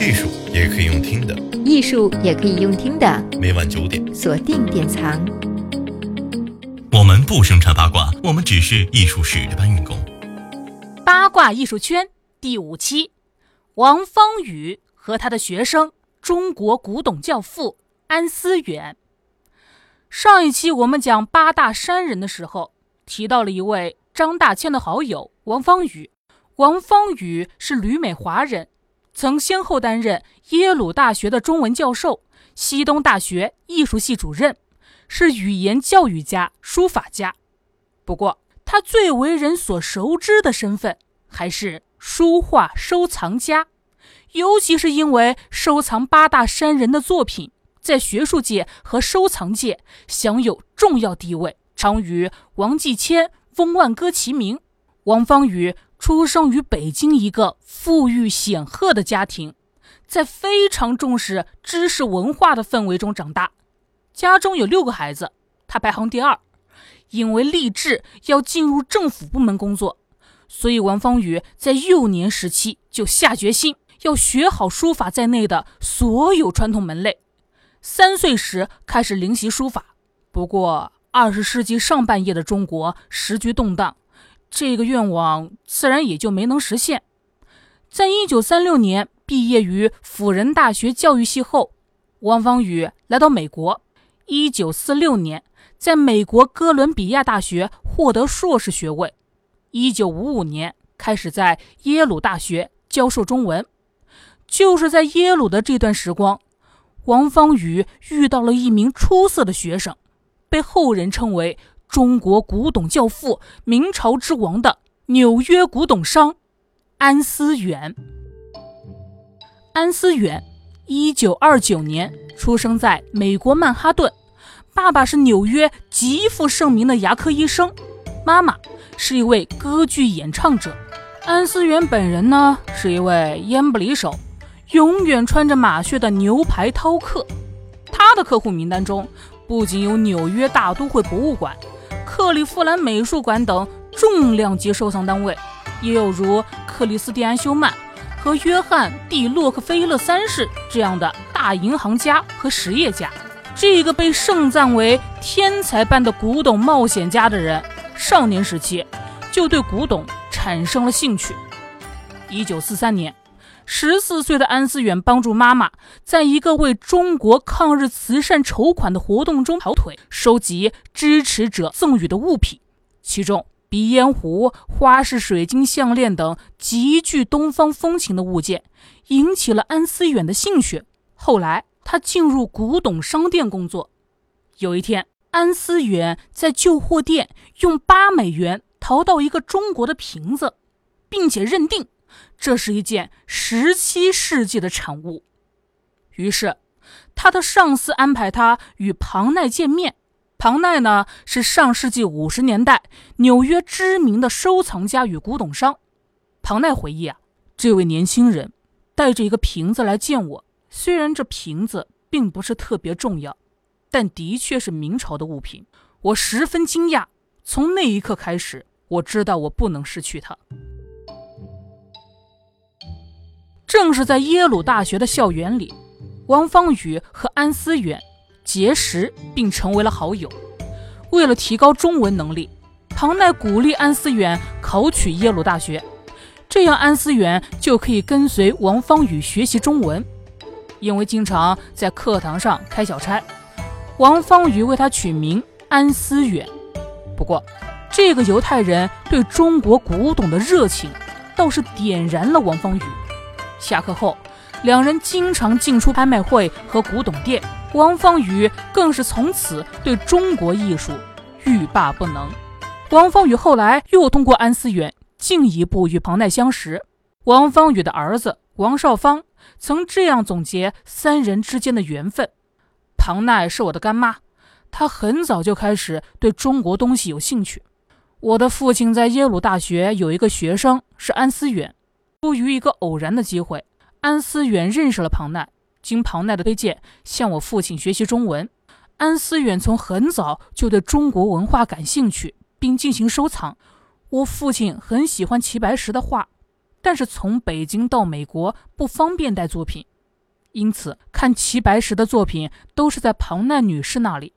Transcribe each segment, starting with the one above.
艺术也可以用听的，艺术也可以用听的。每晚九点，锁定典藏。我们不生产八卦，我们只是艺术史的搬运工。八卦艺术圈第五期，王方宇和他的学生，中国古董教父安思远。上一期我们讲八大山人的时候，提到了一位张大千的好友王方宇。王方宇是旅美华人。曾先后担任耶鲁大学的中文教授、西东大学艺术系主任，是语言教育家、书法家。不过，他最为人所熟知的身份还是书画收藏家，尤其是因为收藏八大山人的作品，在学术界和收藏界享有重要地位，常与王继谦、翁万歌齐名。王方宇。出生于北京一个富裕显赫的家庭，在非常重视知识文化的氛围中长大。家中有六个孩子，他排行第二。因为立志要进入政府部门工作，所以王方宇在幼年时期就下决心要学好书法在内的所有传统门类。三岁时开始临习书法。不过，二十世纪上半叶的中国时局动荡。这个愿望自然也就没能实现。在一九三六年毕业于辅仁大学教育系后，王方宇来到美国。一九四六年，在美国哥伦比亚大学获得硕士学位。一九五五年，开始在耶鲁大学教授中文。就是在耶鲁的这段时光，王方宇遇到了一名出色的学生，被后人称为。中国古董教父、明朝之王的纽约古董商安思远。安思远，一九二九年出生在美国曼哈顿，爸爸是纽约极负盛名的牙科医生，妈妈是一位歌剧演唱者。安思远本人呢，是一位烟不离手、永远穿着马靴的牛排饕客。他的客户名单中不仅有纽约大都会博物馆。克利夫兰美术馆等重量级收藏单位，也有如克里斯蒂安·休曼和约翰 ·D· 洛克菲勒三世这样的大银行家和实业家。这个被盛赞为天才般的古董冒险家的人，少年时期就对古董产生了兴趣。一九四三年。十四岁的安思远帮助妈妈在一个为中国抗日慈善筹款的活动中跑腿，收集支持者赠予的物品，其中鼻烟壶、花式水晶项链等极具东方风情的物件，引起了安思远的兴趣。后来，他进入古董商店工作。有一天，安思远在旧货店用八美元淘到一个中国的瓶子，并且认定。这是一件十七世纪的产物，于是他的上司安排他与庞奈见面。庞奈呢是上世纪五十年代纽约知名的收藏家与古董商。庞奈回忆啊，这位年轻人带着一个瓶子来见我，虽然这瓶子并不是特别重要，但的确是明朝的物品。我十分惊讶，从那一刻开始，我知道我不能失去它。正是在耶鲁大学的校园里，王方宇和安思远结识并成为了好友。为了提高中文能力，庞奈鼓励安思远考取耶鲁大学，这样安思远就可以跟随王方宇学习中文。因为经常在课堂上开小差，王方宇为他取名安思远。不过，这个犹太人对中国古董的热情倒是点燃了王方宇。下课后，两人经常进出拍卖会和古董店。王方宇更是从此对中国艺术欲罢不能。王方宇后来又通过安思远进一步与庞奈相识。王方宇的儿子王少芳曾这样总结三人之间的缘分：庞奈是我的干妈，她很早就开始对中国东西有兴趣。我的父亲在耶鲁大学有一个学生是安思远。出于一个偶然的机会，安思远认识了庞奈。经庞奈的推荐，向我父亲学习中文。安思远从很早就对中国文化感兴趣，并进行收藏。我父亲很喜欢齐白石的画，但是从北京到美国不方便带作品，因此看齐白石的作品都是在庞奈女士那里。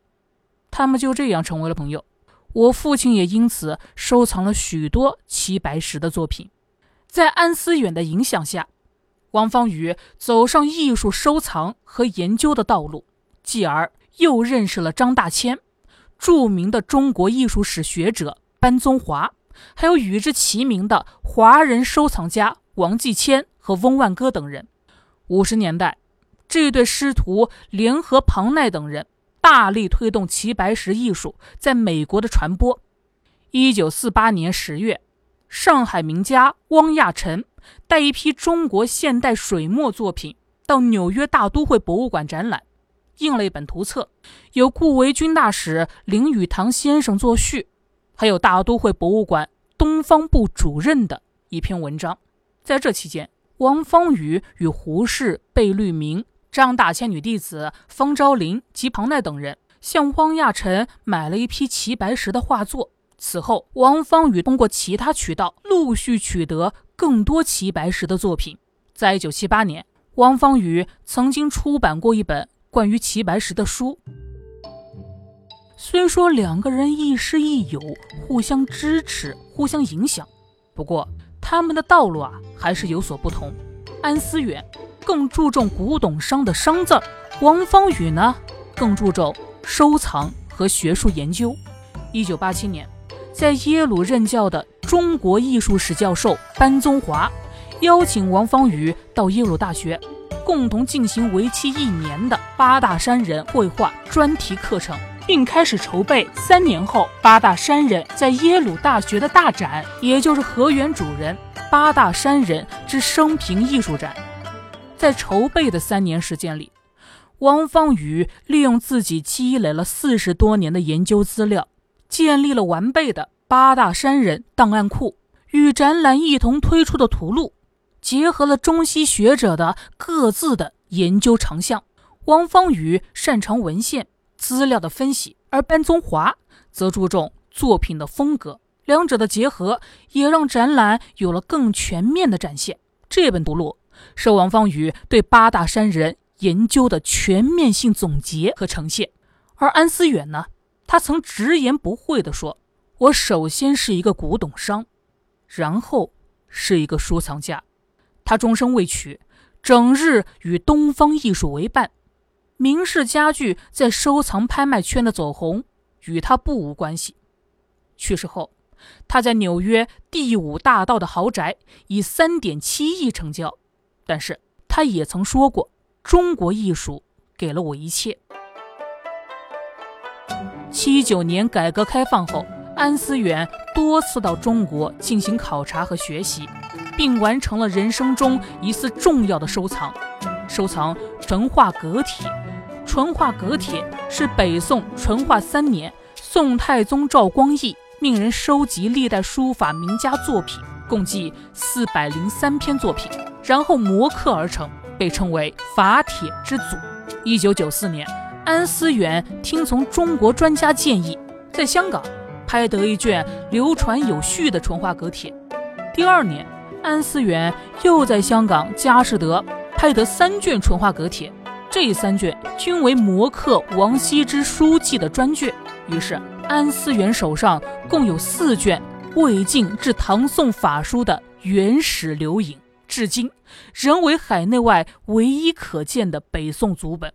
他们就这样成为了朋友。我父亲也因此收藏了许多齐白石的作品。在安思远的影响下，王方宇走上艺术收藏和研究的道路，继而又认识了张大千、著名的中国艺术史学者班宗华，还有与之齐名的华人收藏家王继谦和翁万戈等人。五十年代，这对师徒联合庞奈等人。大力推动齐白石艺术在美国的传播。一九四八年十月，上海名家汪亚尘带一批中国现代水墨作品到纽约大都会博物馆展览，印了一本图册，有顾维钧大使林语堂先生作序，还有大都会博物馆东方部主任的一篇文章。在这期间，王方宇与胡适、贝聿铭。张大千女弟子方昭林及庞奈等人向汪亚尘买了一批齐白石的画作。此后，王方宇通过其他渠道陆续取得更多齐白石的作品。在一九七八年，王方宇曾经出版过一本关于齐白石的书。虽说两个人亦师亦友，互相支持，互相影响，不过他们的道路啊还是有所不同。安思远。更注重古董商的商字儿，王方宇呢更注重收藏和学术研究。一九八七年，在耶鲁任教的中国艺术史教授班宗华邀请王方宇到耶鲁大学，共同进行为期一年的八大山人绘画专题课程，并开始筹备三年后八大山人在耶鲁大学的大展，也就是河源主人八大山人之生平艺术展。在筹备的三年时间里，王方宇利用自己积累了四十多年的研究资料，建立了完备的八大山人档案库，与展览一同推出的图录，结合了中西学者的各自的研究长项。王方宇擅长文献资料的分析，而班宗华则注重作品的风格。两者的结合，也让展览有了更全面的展现。这本图录。是王方宇对八大山人研究的全面性总结和呈现，而安思远呢，他曾直言不讳地说：“我首先是一个古董商，然后是一个收藏家。他终生未娶，整日与东方艺术为伴。明式家具在收藏拍卖圈的走红与他不无关系。去世后，他在纽约第五大道的豪宅以三点七亿成交。”但是他也曾说过：“中国艺术给了我一切。”七九年改革开放后，安思远多次到中国进行考察和学习，并完成了人生中一次重要的收藏——收藏淳化阁帖。淳化阁帖是北宋淳化三年，宋太宗赵光义命人收集历代书法名家作品，共计四百零三篇作品。然后摹刻而成，被称为法帖之祖。一九九四年，安思远听从中国专家建议，在香港拍得一卷流传有序的淳化阁帖。第二年，安思远又在香港佳士得拍得三卷淳化阁帖，这三卷均为摹刻王羲之书记的专卷。于是，安思远手上共有四卷魏晋至唐宋法书的原始留影。至今仍为海内外唯一可见的北宋祖本。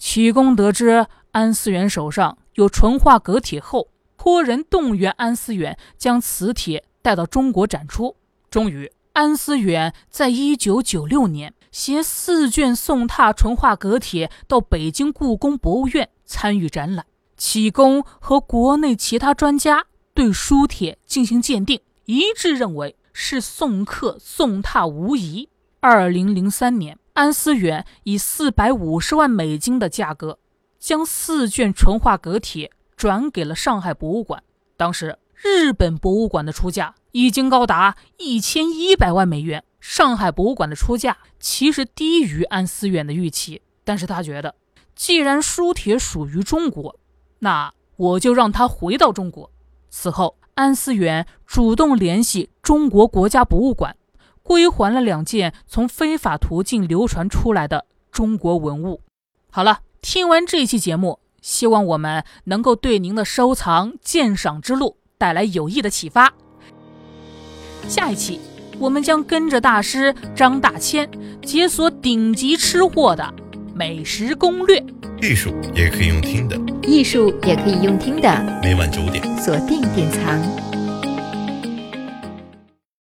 启功得知安思远手上有淳化阁帖后，托人动员安思远将此帖带到中国展出。终于，安思远在一九九六年携四卷宋拓淳化阁帖到北京故宫博物院参与展览。启功和国内其他专家对书帖进行鉴定，一致认为。是宋刻宋拓无疑。二零零三年，安思远以四百五十万美金的价格，将四卷淳化阁帖转给了上海博物馆。当时，日本博物馆的出价已经高达一千一百万美元，上海博物馆的出价其实低于安思远的预期。但是他觉得，既然书帖属于中国，那我就让它回到中国。此后。安思远主动联系中国国家博物馆、归还了两件从非法途径流传出来的中国文物。好了，听完这期节目，希望我们能够对您的收藏鉴赏之路带来有益的启发。下一期，我们将跟着大师张大千解锁顶级吃货的美食攻略。艺术也可以用听的，艺术也可以用听的，每晚九点，锁定典藏。